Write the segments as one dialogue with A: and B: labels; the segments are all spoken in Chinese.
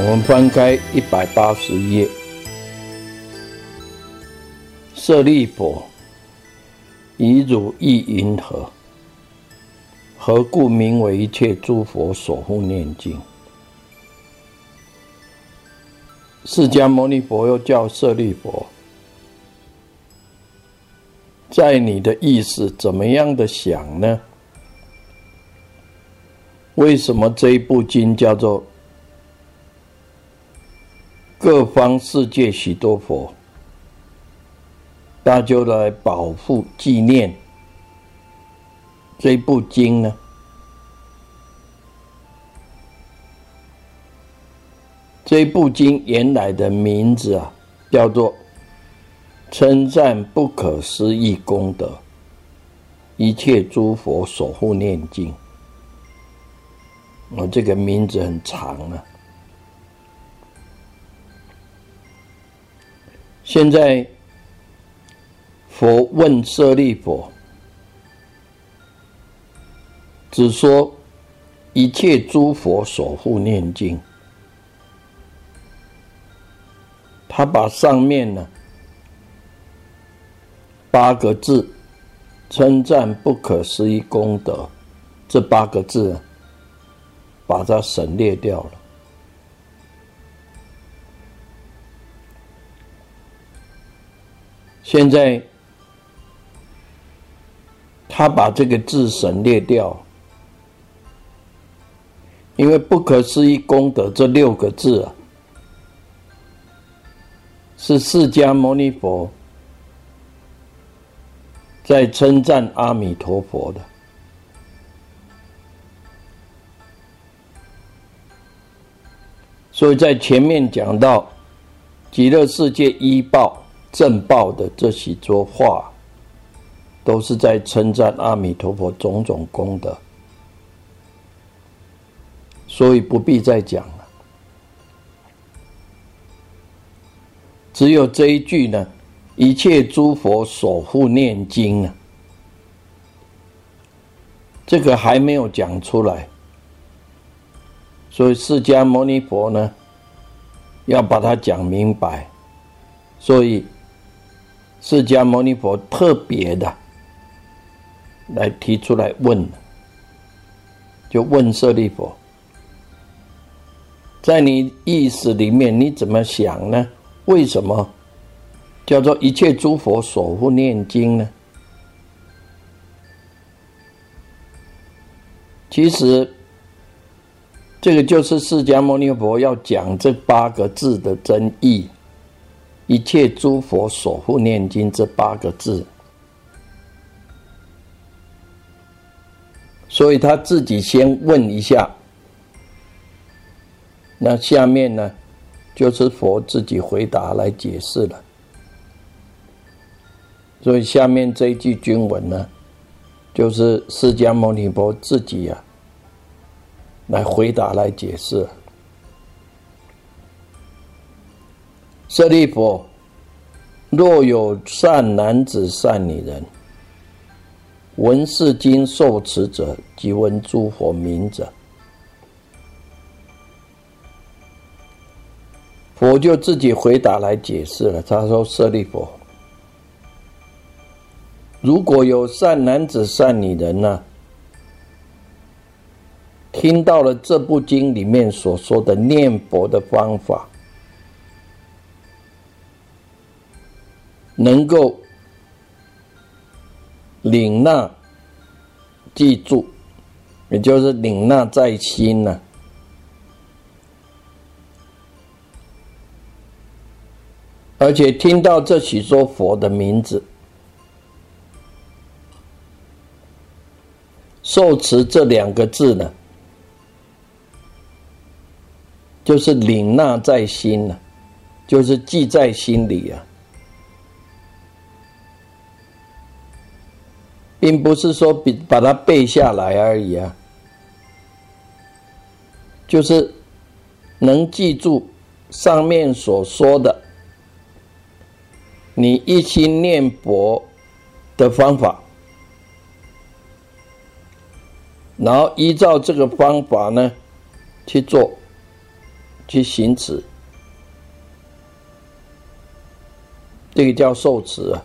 A: 我们翻开一百八十页，舍利弗，以汝意云何？何故名为一切诸佛所护念经？释迦牟尼佛又叫舍利佛，在你的意识怎么样的想呢？为什么这一部经叫做？各方世界许多佛，大家来保护纪念这部经呢。这部经原来的名字啊，叫做“称赞不可思议功德，一切诸佛守护念经”。我这个名字很长啊。现在，佛问舍利弗，只说一切诸佛守护念经。他把上面呢八个字称赞不可思议功德这八个字，把它省略掉了。现在，他把这个字省略掉，因为“不可思议功德”这六个字啊，是释迦牟尼佛在称赞阿弥陀佛的，所以在前面讲到极乐世界一报。正报的这几桌话，都是在称赞阿弥陀佛种种功德，所以不必再讲了。只有这一句呢，一切诸佛守护念经啊，这个还没有讲出来，所以释迦牟尼佛呢，要把它讲明白，所以。释迦牟尼佛特别的来提出来问，就问舍利弗，在你意识里面你怎么想呢？为什么叫做一切诸佛守护念经呢？其实，这个就是释迦牟尼佛要讲这八个字的真意。一切诸佛所护念经这八个字，所以他自己先问一下，那下面呢，就是佛自己回答来解释了。所以下面这一句经文呢，就是释迦牟尼佛自己呀，来回答来解释。舍利弗，若有善男子、善女人，闻是经受持者，即闻诸佛名者，佛就自己回答来解释了。他说：“舍利弗，如果有善男子、善女人呢，听到了这部经里面所说的念佛的方法，能够领纳、记住，也就是领纳在心呢。而且听到这许多佛的名字，受持这两个字呢，就是领纳在心了，就是记在心里啊，并不是说比把它背下来而已啊，就是能记住上面所说的。你一心念佛的方法，然后依照这个方法呢去做，去行持，这个叫受持啊。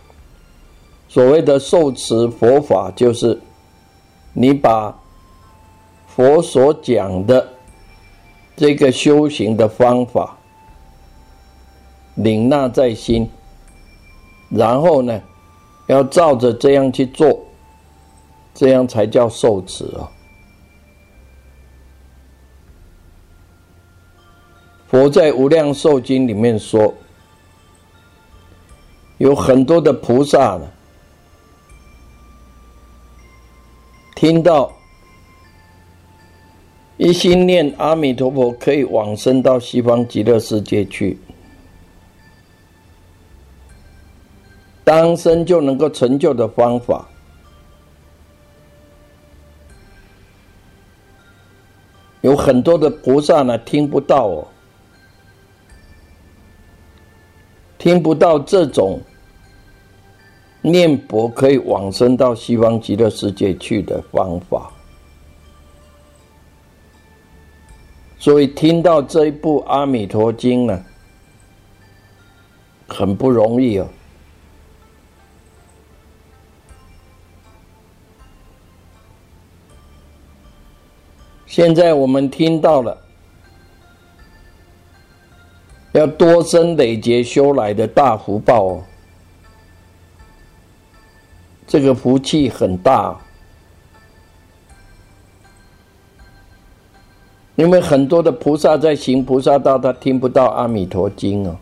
A: 所谓的受持佛法，就是你把佛所讲的这个修行的方法领纳在心。然后呢，要照着这样去做，这样才叫受持啊。佛在《无量寿经》里面说，有很多的菩萨呢，听到一心念阿弥陀佛，可以往生到西方极乐世界去。当生就能够成就的方法，有很多的菩萨呢听不到哦，听不到这种念佛可以往生到西方极乐世界去的方法，所以听到这一部《阿弥陀经》呢，很不容易哦。现在我们听到了，要多生累劫修来的大福报哦，这个福气很大，因为很多的菩萨在行菩萨道，他听不到阿弥陀经哦，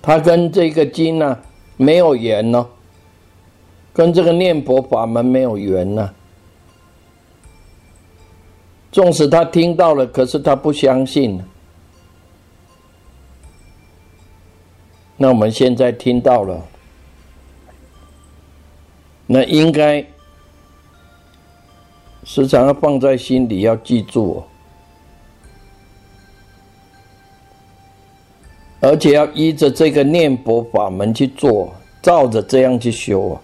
A: 他跟这个经呢没有缘哦，跟这个念佛法门没有缘呢。纵使他听到了，可是他不相信。那我们现在听到了，那应该时常要放在心里，要记住，而且要依着这个念佛法门去做，照着这样去修啊。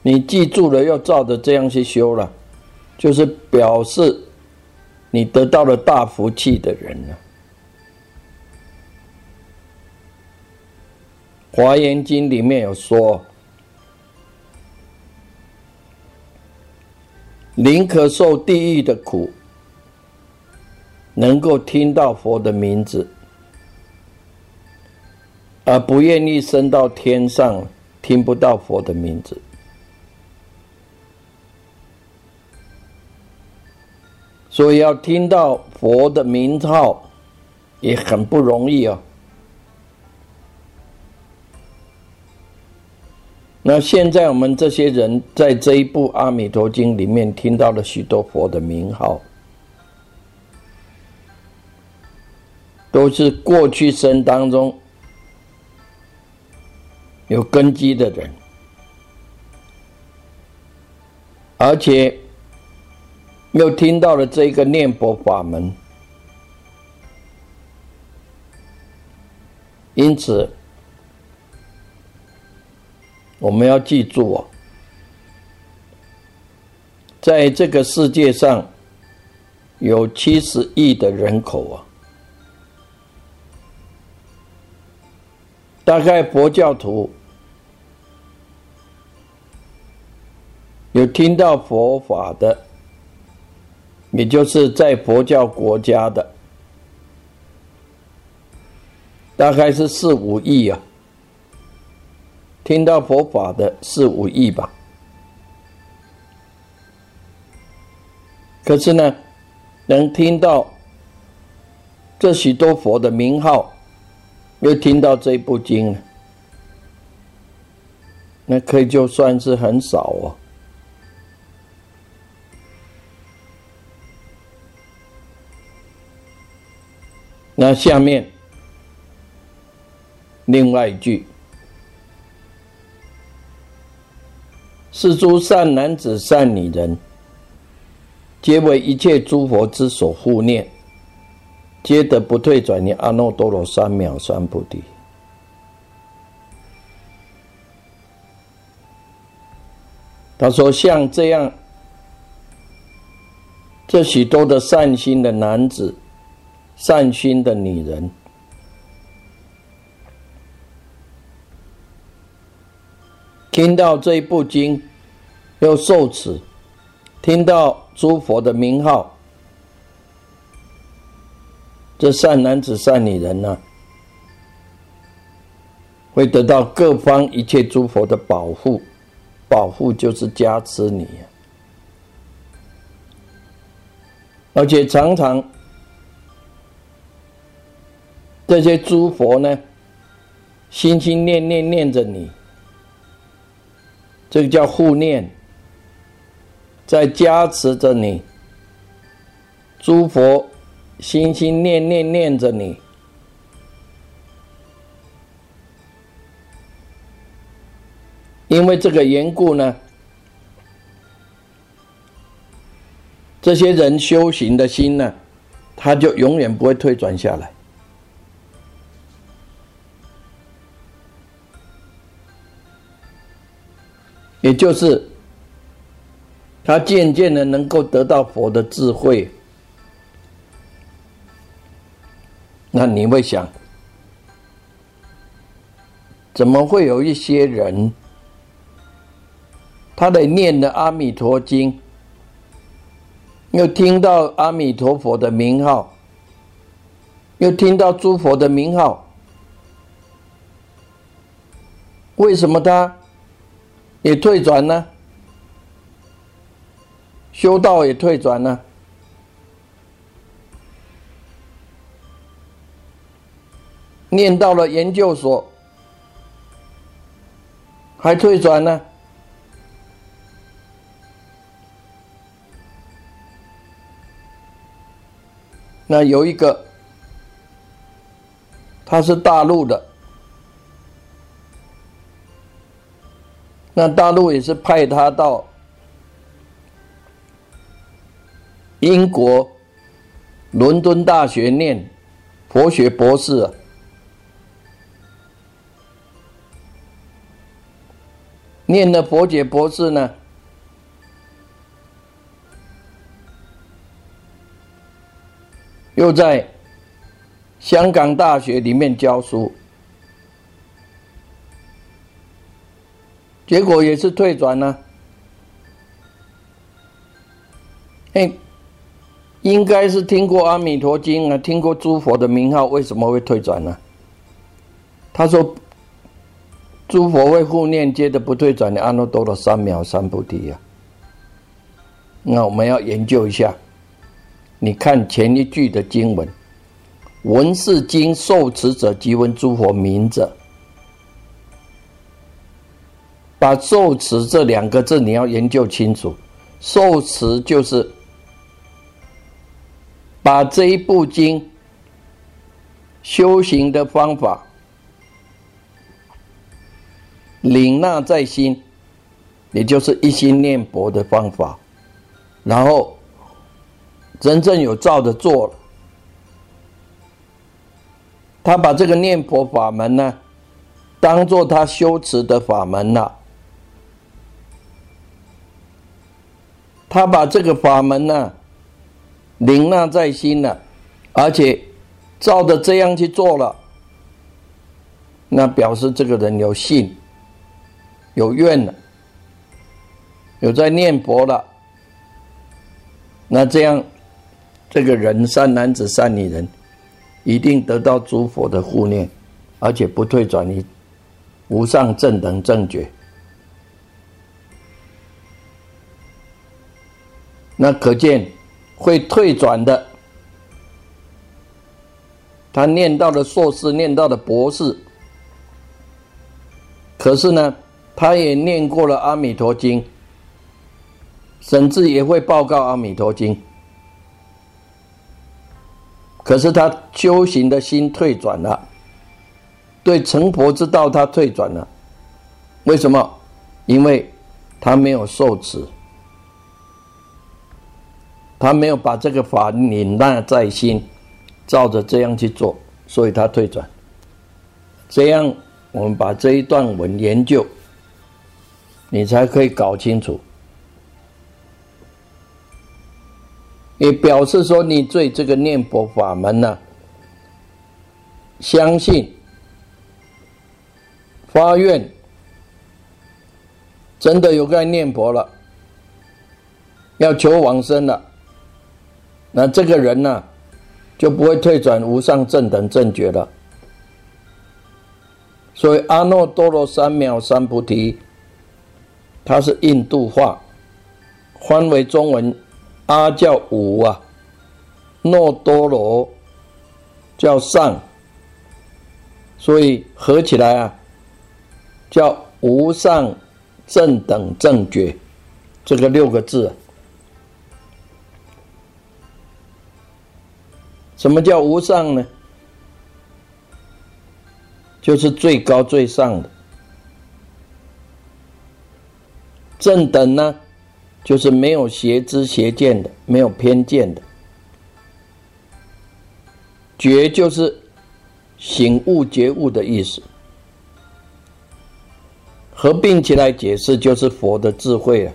A: 你记住了，要照着这样去修了，就是表示你得到了大福气的人呢。《华严经》里面有说：“宁可受地狱的苦，能够听到佛的名字，而不愿意升到天上，听不到佛的名字。”所以要听到佛的名号也很不容易哦。那现在我们这些人在这一部《阿弥陀经》里面听到了许多佛的名号，都是过去生当中有根基的人，而且。又听到了这个念佛法门，因此我们要记住哦，在这个世界上有七十亿的人口啊，大概佛教徒有听到佛法的，也就是在佛教国家的，大概是四五亿啊。听到佛法的四五亿吧。可是呢，能听到这许多佛的名号，又听到这部经，那可以就算是很少哦。那下面另外一句：“是诸善男子、善女人。”皆为一切诸佛之所护念，皆得不退转于阿耨多罗三藐三菩提。他说：“像这样，这许多的善心的男子、善心的女人，听到这一部经，又受持，听到。”诸佛的名号，这善男子、善女人呢，会得到各方一切诸佛的保护，保护就是加持你，而且常常这些诸佛呢，心心念念念着你，这个叫护念。在加持着你，诸佛心心念念念着你，因为这个缘故呢，这些人修行的心呢，他就永远不会退转下来，也就是。他渐渐的能够得到佛的智慧，那你会想，怎么会有一些人，他的念的阿弥陀经，又听到阿弥陀佛的名号，又听到诸佛的名号，为什么他也退转呢？修道也退转了，念到了研究所还退转呢。那有一个，他是大陆的，那大陆也是派他到。英国伦敦大学念佛学博士，念的佛学博士呢，又在香港大学里面教书，结果也是退转了，哎。应该是听过《阿弥陀经》啊，听过诸佛的名号，为什么会退转呢？他说：“诸佛为护念，皆的不退转的阿耨多罗三藐三菩提呀。”那我们要研究一下。你看前一句的经文：“闻是经受持者，即闻诸佛名者。”把“受持”这两个字你要研究清楚，“受持”就是。把这一部经修行的方法领纳在心，也就是一心念佛的方法，然后真正有照着做。他把这个念佛法门呢，当做他修持的法门了。他把这个法门呢。领纳在心了，而且照着这样去做了，那表示这个人有信、有愿了，有在念佛了。那这样，这个人善男子、善女人，一定得到诸佛的护念，而且不退转于无上正等正觉。那可见会退转的，他念到了硕士，念到了博士，可是呢，他也念过了《阿弥陀经》。甚至也会报告《阿弥陀经》，可是他修行的心退转了，对成佛之道他退转了。为什么？因为他没有受持，他没有把这个法领纳在心，照着这样去做，所以他退转。这样，我们把这一段文研究，你才可以搞清楚。也表示说，你对这个念佛法门呢，相信、发愿，真的有该念佛了，要求往生了，那这个人呢，就不会退转无上正等正觉了。所以阿耨多罗三藐三菩提，它是印度话，翻为中文。阿叫无啊，耨多罗叫上，所以合起来啊，叫无上正等正觉，这个六个字。什么叫无上呢？就是最高最上的。正等呢？就是没有邪知邪见的，没有偏见的。觉就是醒悟觉悟的意思，合并起来解释就是佛的智慧啊，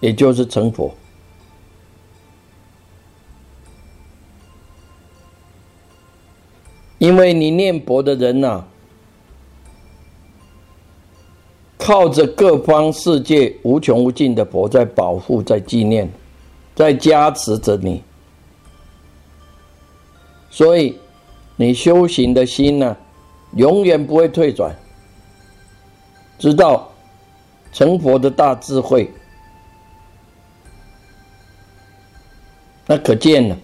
A: 也就是成佛。因为你念佛的人呐。靠着各方世界无穷无尽的佛在保护、在纪念、在加持着你，所以你修行的心呢，永远不会退转，知道成佛的大智慧。那可见呢，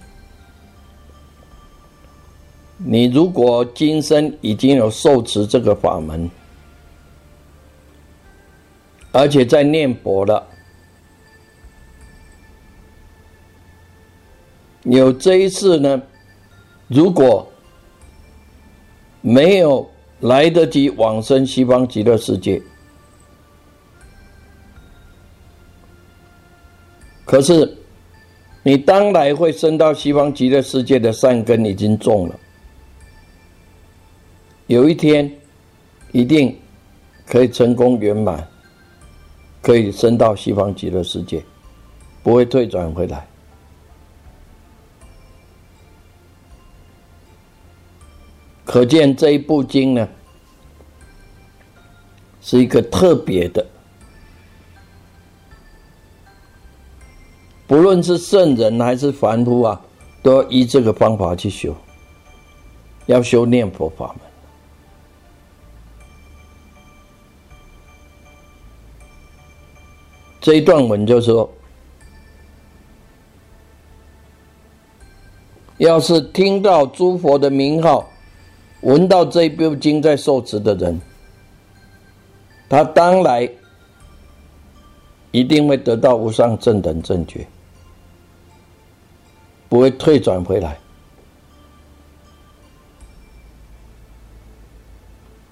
A: 你如果今生已经有受持这个法门。而且在念佛了，有这一次呢，如果没有来得及往生西方极乐世界，可是你当来会升到西方极乐世界的善根已经种了，有一天一定可以成功圆满。可以升到西方极乐世界，不会退转回来。可见这一部经呢，是一个特别的，不论是圣人还是凡夫啊，都要依这个方法去修，要修念佛法门。这一段文就是说：要是听到诸佛的名号，闻到这一部经在受持的人，他当来一定会得到无上正等正觉，不会退转回来。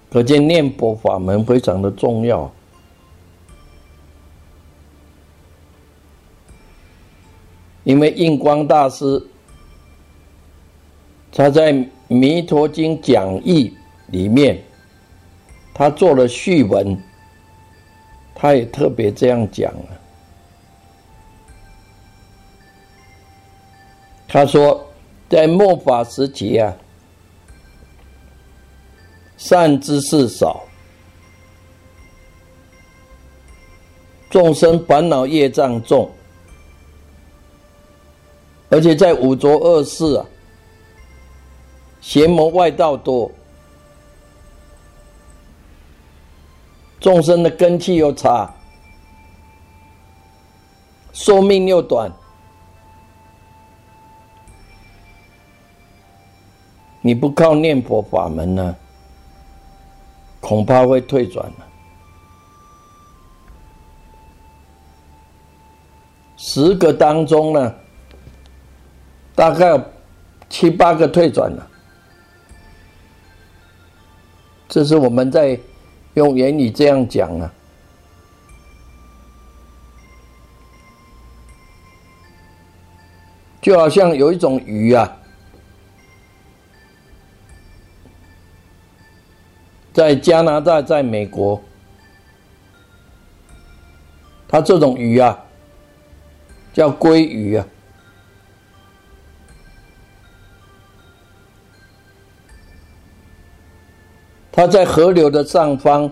A: 可见念佛法门非常的重要。因为印光大师，他在《弥陀经讲义》里面，他做了序文，他也特别这样讲了。他说，在末法时期啊，善知识少，众生烦恼业障重，而且在五浊恶世啊，邪魔外道多，众生的根气又差，寿命又短。你不靠念佛法门呢，恐怕会退转了。十个当中呢，大概七八个退转了。这是我们在用言语这样讲啊，就好像有一种鱼啊。在加拿大，在美国，它这种鱼啊，叫鲑鱼啊。它在河流的上方、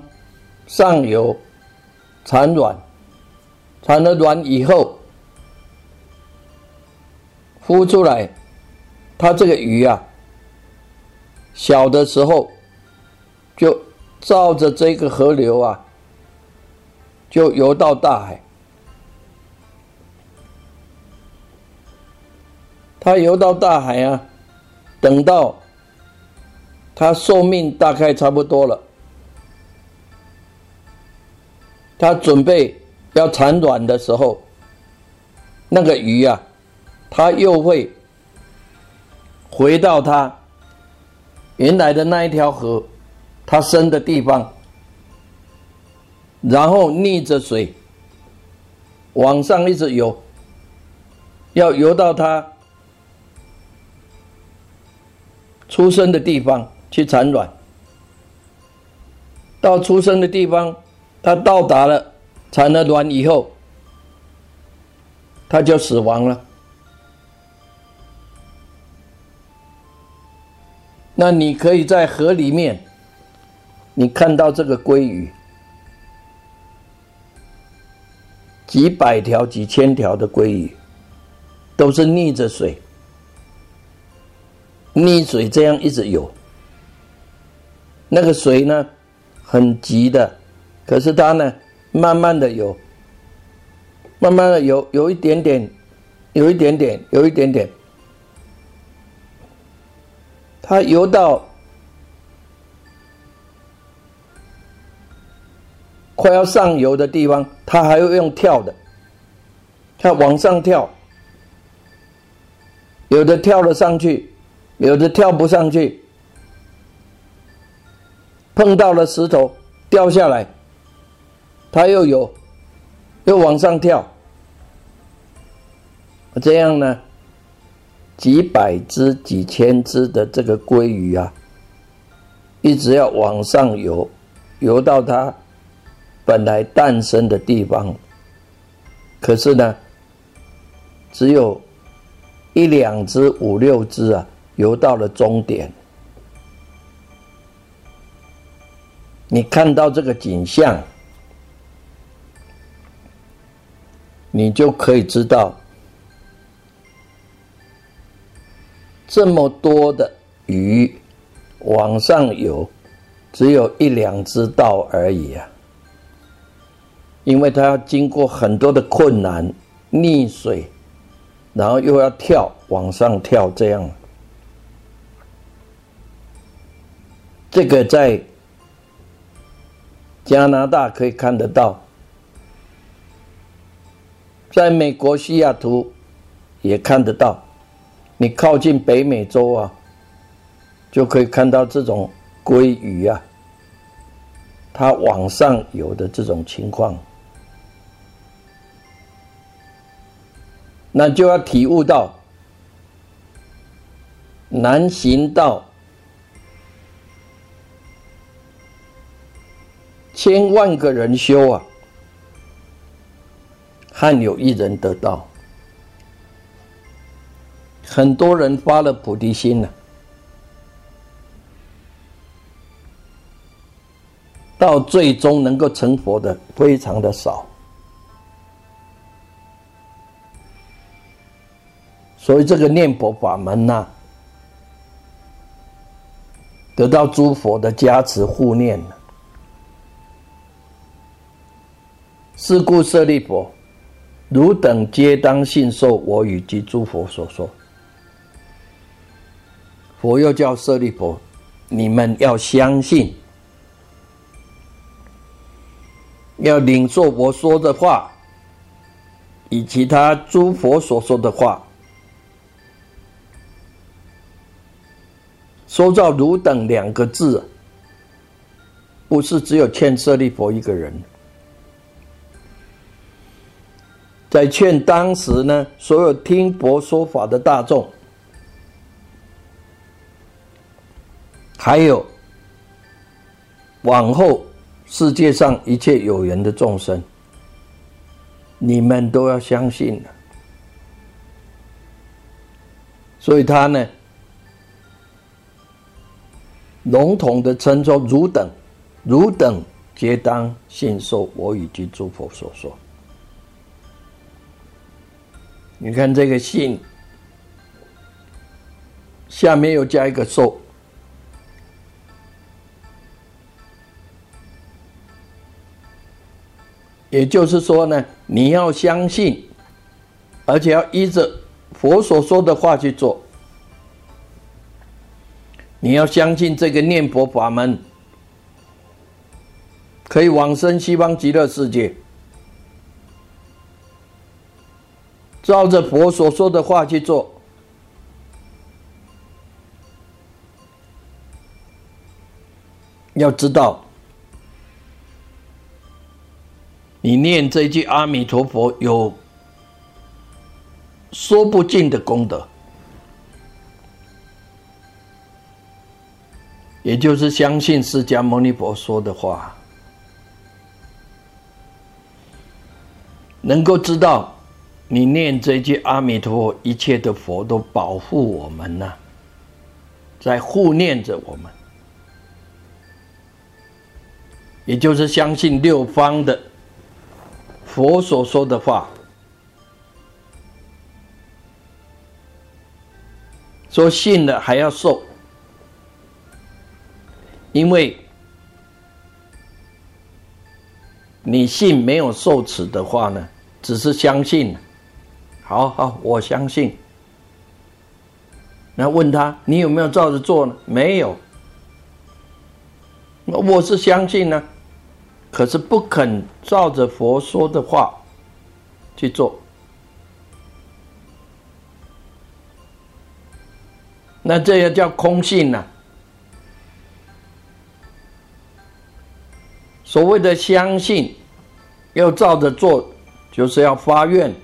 A: 上游产卵，产了卵以后，孵出来，它这个鱼啊，小的时候。就照着这个河流啊，就游到大海。他游到大海啊，等到他寿命大概差不多了，他准备要产卵的时候，那个鱼啊，它又会回到它原来的那一条河。它生的地方，然后逆着水往上一直游，要游到它出生的地方去产卵。到出生的地方，它到达了产了卵以后，它就死亡了。那你可以在河里面。你看到这个鲑鱼，几百条、几千条的鲑鱼，都是逆着水，逆水这样一直游。那个水呢，很急的，可是它呢，慢慢的游，慢慢的游，有一点点，有一点点，有一点点，它游到。快要上游的地方，他还会用跳的，他往上跳，有的跳了上去，有的跳不上去，碰到了石头掉下来，它又有，又往上跳，这样呢，几百只、几千只的这个鲑鱼啊，一直要往上游，游到它。本来诞生的地方，可是呢，只有一两只、五六只啊，游到了终点。你看到这个景象，你就可以知道，这么多的鱼往上游，只有一两只到而已啊。因为它要经过很多的困难，溺水，然后又要跳往上跳，这样。这个在加拿大可以看得到，在美国西雅图也看得到。你靠近北美洲啊，就可以看到这种鲑鱼啊，它往上游的这种情况。那就要体悟到，南行道，千万个人修啊，罕有一人得道。很多人发了菩提心了，到最终能够成佛的非常的少。所以这个念佛法门呐，得到诸佛的加持护念是故舍利佛，汝等皆当信受我与及诸佛所说。佛又叫舍利佛，你们要相信，要领受我说的话，以其他诸佛所说的话。说到“汝等”两个字，不是只有劝舍利佛一个人，在劝当时呢所有听佛说法的大众，还有往后世界上一切有缘的众生，你们都要相信了。所以他呢。笼统的称作“汝等”，汝等皆当信受我以及诸佛所说。你看这个“信”，下面又加一个“受”，也就是说呢，你要相信，而且要依着佛所说的话去做。你要相信这个念佛法门可以往生西方极乐世界，照着佛所说的话去做。要知道，你念这句阿弥陀佛有说不尽的功德。也就是相信释迦牟尼佛说的话，能够知道你念这句阿弥陀佛，一切的佛都保护我们呢，在护念着我们。也就是相信六方的佛所说的话，说信了还要受。因为你信没有受持的话呢，只是相信。好好，我相信。那问他，你有没有照着做呢？没有。我是相信呢，可是不肯照着佛说的话去做。那这也叫空性呢。所谓的相信，要照着做，就是要发愿。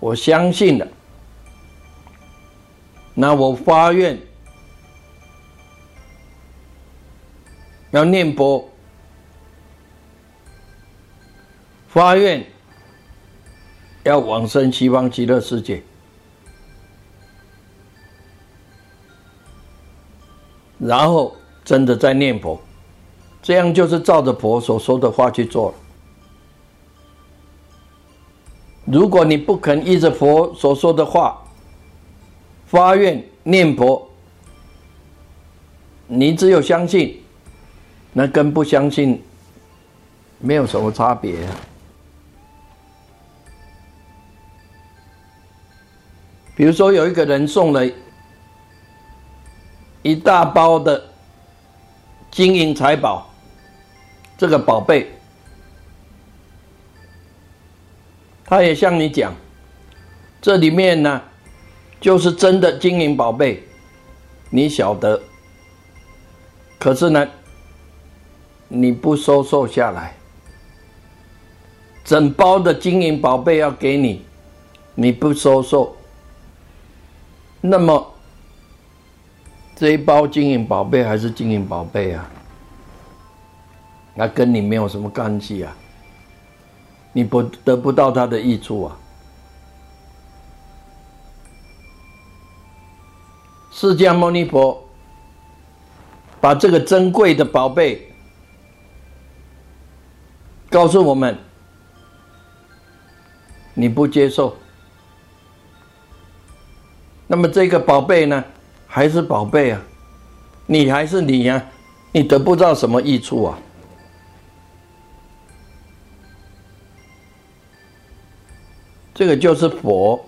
A: 我相信了，那我发愿要念佛，发愿要往生西方极乐世界，然后真的在念佛。这样就是照着佛所说的话去做了。如果你不肯依着佛所说的话发愿念佛，你只有相信，那跟不相信没有什么差别。比如说，有一个人送了一大包的金银财宝。这个宝贝，他也向你讲，这里面呢，就是真的金银宝贝，你晓得。可是呢，你不收受下来，整包的金银宝贝要给你，你不收受，那么这一包金银宝贝还是金银宝贝啊？那跟你没有什么关系啊，你不得不到他的益处啊。释迦牟尼佛把这个珍贵的宝贝告诉我们，你不接受，那么这个宝贝呢，还是宝贝啊，你还是你呀，你得不到什么益处啊。这个就是佛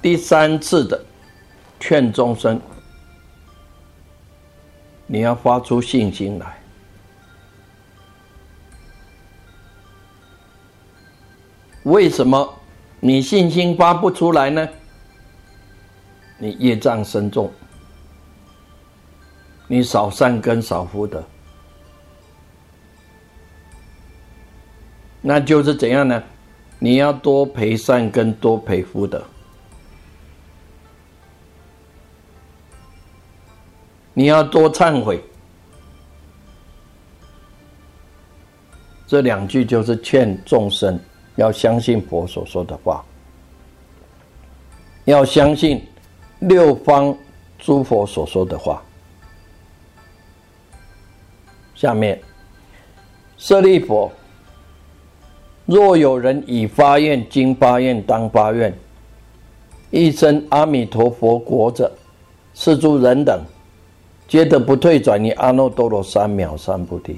A: 第三次的劝众生。你要发出信心来。为什么你信心发不出来呢？你业障深重，你少善根少福德，那就是怎样呢？你要多培善跟，多培福德。你要多忏悔，这两句就是劝众生要相信佛所说的话，要相信六方诸佛所说的话。下面，舍利佛，若有人以发愿、经发愿、当发愿，一生阿弥陀佛国者，是诸人等。皆得不退转，你阿耨多罗三藐三菩提。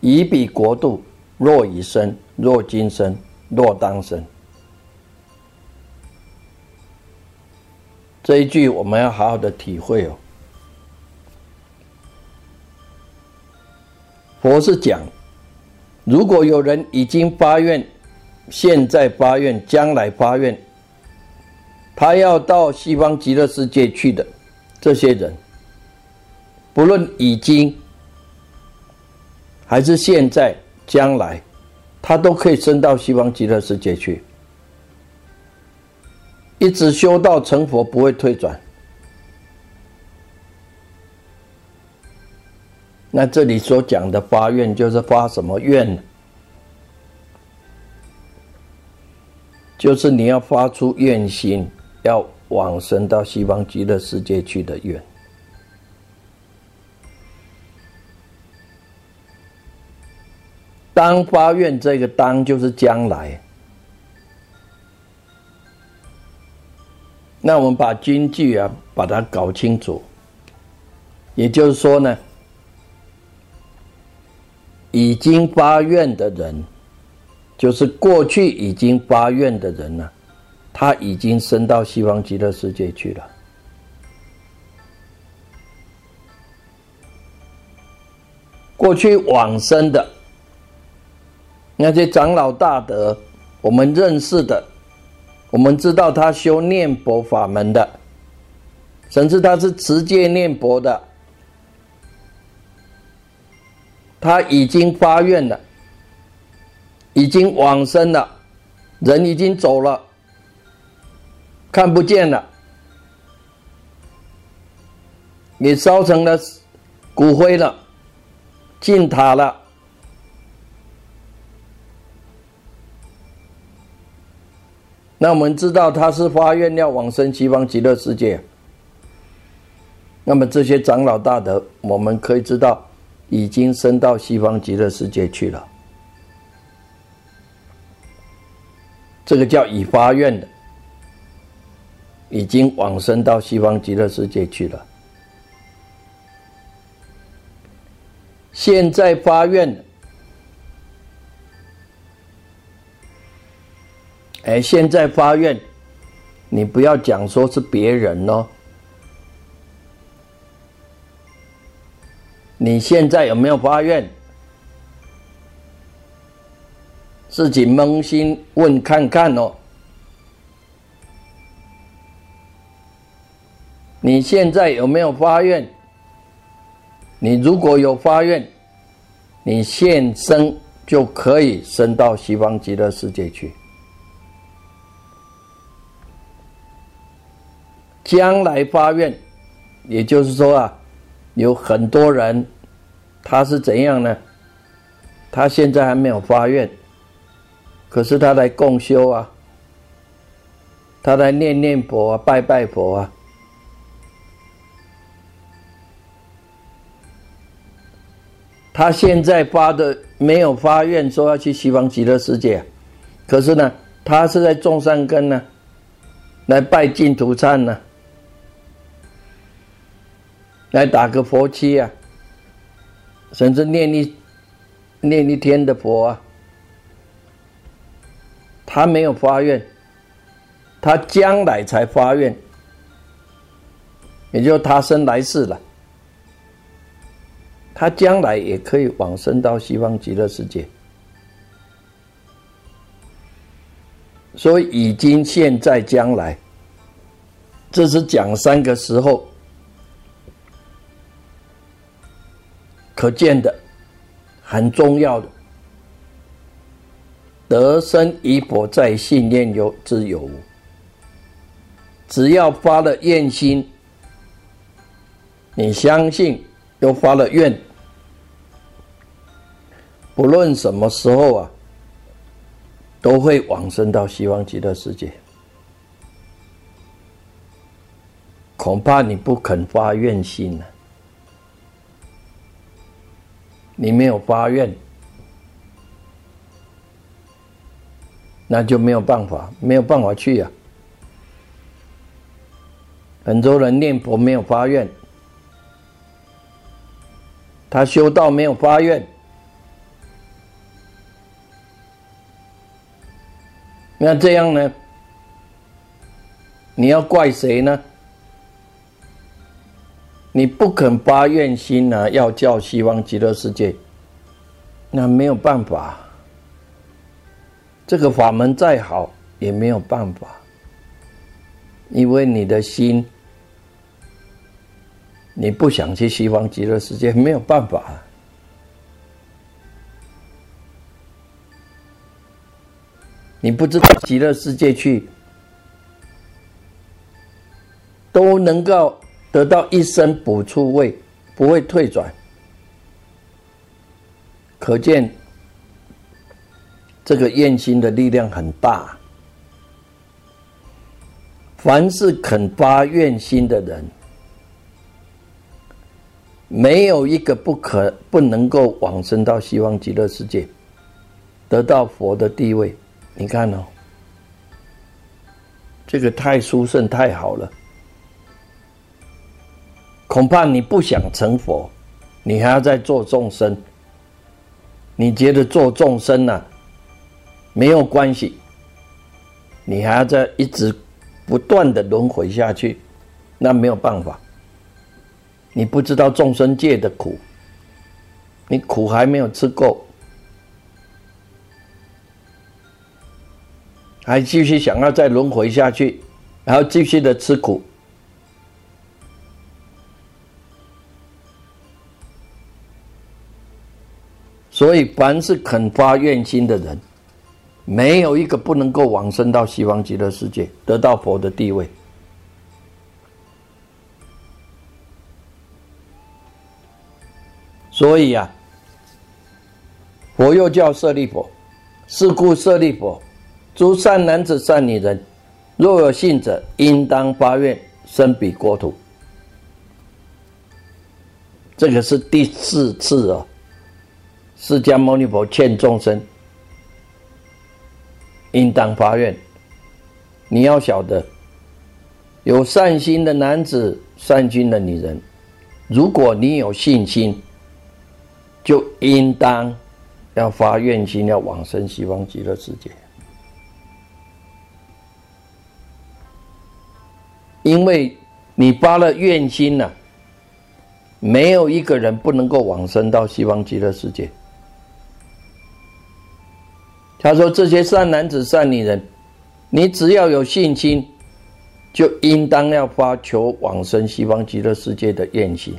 A: 以彼国度，若以生，若今生，若当生。这一句我们要好好的体会哦。佛是讲，如果有人已经发愿，现在发愿，将来发愿，他要到西方极乐世界去的这些人。不论已经还是现在、将来，他都可以升到西方极乐世界去，一直修道成佛，不会退转。那这里所讲的发愿，就是发什么愿？就是你要发出愿心，要往生到西方极乐世界去的愿。当发愿，这个当就是将来。那我们把经句啊，把它搞清楚。也就是说呢，已经发愿的人，就是过去已经发愿的人呢，他已经升到西方极乐世界去了。过去往生的。那些长老大德，我们认识的，我们知道他修念佛法门的，甚至他是持戒念佛的，他已经发愿了，已经往生了，人已经走了，看不见了，你烧成了骨灰了，进塔了。那我们知道他是发愿要往生西方极乐世界，那么这些长老大德，我们可以知道已经升到西方极乐世界去了，这个叫已发愿的，已经往生到西方极乐世界去了。现在发愿。哎，现在发愿，你不要讲说是别人哦。你现在有没有发愿？自己扪心问看看哦。你现在有没有发愿？你如果有发愿，你现生就可以升到西方极乐世界去。将来发愿，也就是说啊，有很多人，他是怎样呢？他现在还没有发愿，可是他来共修啊，他来念念佛啊，拜拜佛啊。他现在发的没有发愿说要去西方极乐世界，可是呢，他是在种善根呢，来拜净土忏呢。来打个佛七啊，甚至念一念一天的佛啊，他没有发愿，他将来才发愿，也就他生来世了。他将来也可以往生到西方极乐世界，所以已经、现在、将来，这是讲三个时候可见的，很重要的。得生与否在信念有之有，只要发了愿心，你相信。又发了愿，不论什么时候啊，都会往生到西方极乐世界。恐怕你不肯发愿心呢，你没有发愿，那就没有办法，没有办法去呀。很多人念佛没有发愿。他修道没有发愿，那这样呢？你要怪谁呢？你不肯发愿心呢？要叫西方极乐世界，那没有办法。这个法门再好也没有办法，因为你的心。你不想去西方极乐世界，没有办法。你不知道极乐世界去，都能够得到一生补处位，不会退转。可见这个愿心的力量很大。凡是肯发愿心的人。没有一个不可不能够往生到西方极乐世界，得到佛的地位。你看哦，这个太殊胜太好了。恐怕你不想成佛，你还要再做众生。你觉得做众生呢没有关系，你还要再一直不断的轮回下去，那没有办法。你不知道众生界的苦，你苦还没有吃够，还继续想要再轮回下去，然后继续的吃苦。所以，凡是肯发愿心的人，没有一个不能够往生到西方极乐世界，得到佛的地位。所以呀，佛又叫舍利佛，是故舍利佛，诸善男子、善女人，若有信者，应当发愿生彼国土。这个是第四次哦，释迦牟尼佛劝众生应当发愿。你要晓得，有善心的男子、善心的女人，如果你有信心。就应当要发愿心，要往生西方极乐世界。因为你发了愿心呐，没有一个人不能够往生到西方极乐世界。他说：“这些善男子、善女人，你只要有信心，就应当要发求往生西方极乐世界的愿心。”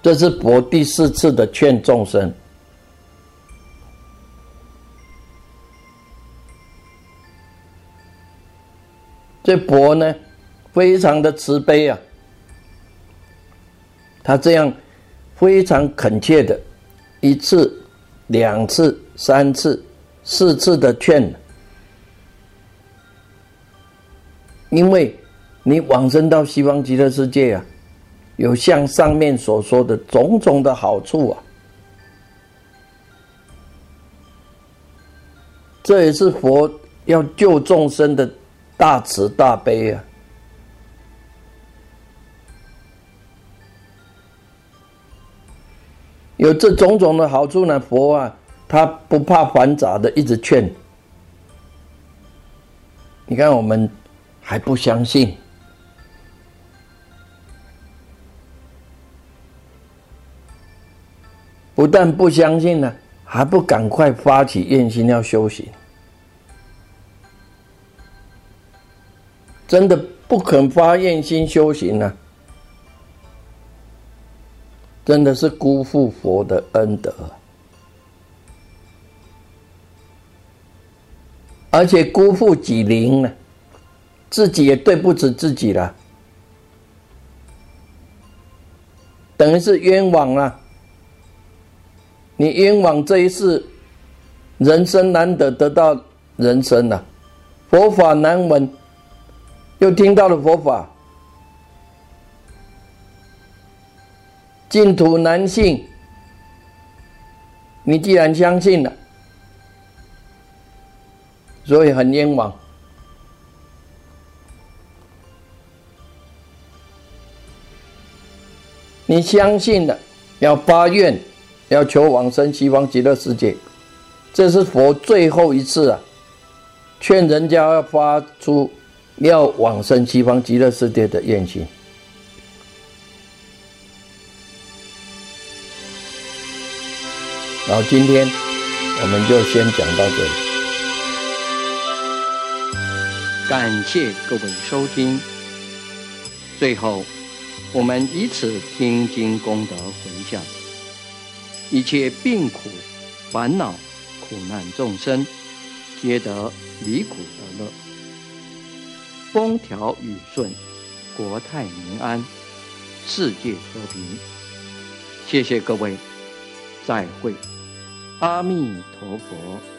A: 这是佛第四次的劝众生。这佛呢，非常的慈悲啊，他这样非常恳切的，一次、两次、三次、四次的劝，因为你往生到西方极乐世界啊。有像上面所说的种种的好处啊。这也是佛要救众生的大慈大悲啊！有这种种的好处呢，佛啊，他不怕繁杂的，一直劝。你看，我们还不相信，不但不相信呢。还不赶快发起愿心要修行？真的不肯发愿心修行呢？真的是辜负佛的恩德，而且辜负己灵呢，自己也对不起自己了，等于是冤枉了。你冤枉这一世，人生难得得到人生了，佛法难闻，又听到了佛法，净土难信。你既然相信了，所以很冤枉。你相信了，要发愿。要求往生西方极乐世界，这是佛最后一次啊，劝人家要发出要往生西方极乐世界的愿心。然后今天我们就先讲到这里，
B: 感谢各位收听。最后，我们以此听经功德回向。一切病苦、烦恼、苦难众生，皆得离苦得乐，风调雨顺，国泰民安，世界和平。谢谢各位，再会，阿弥陀佛。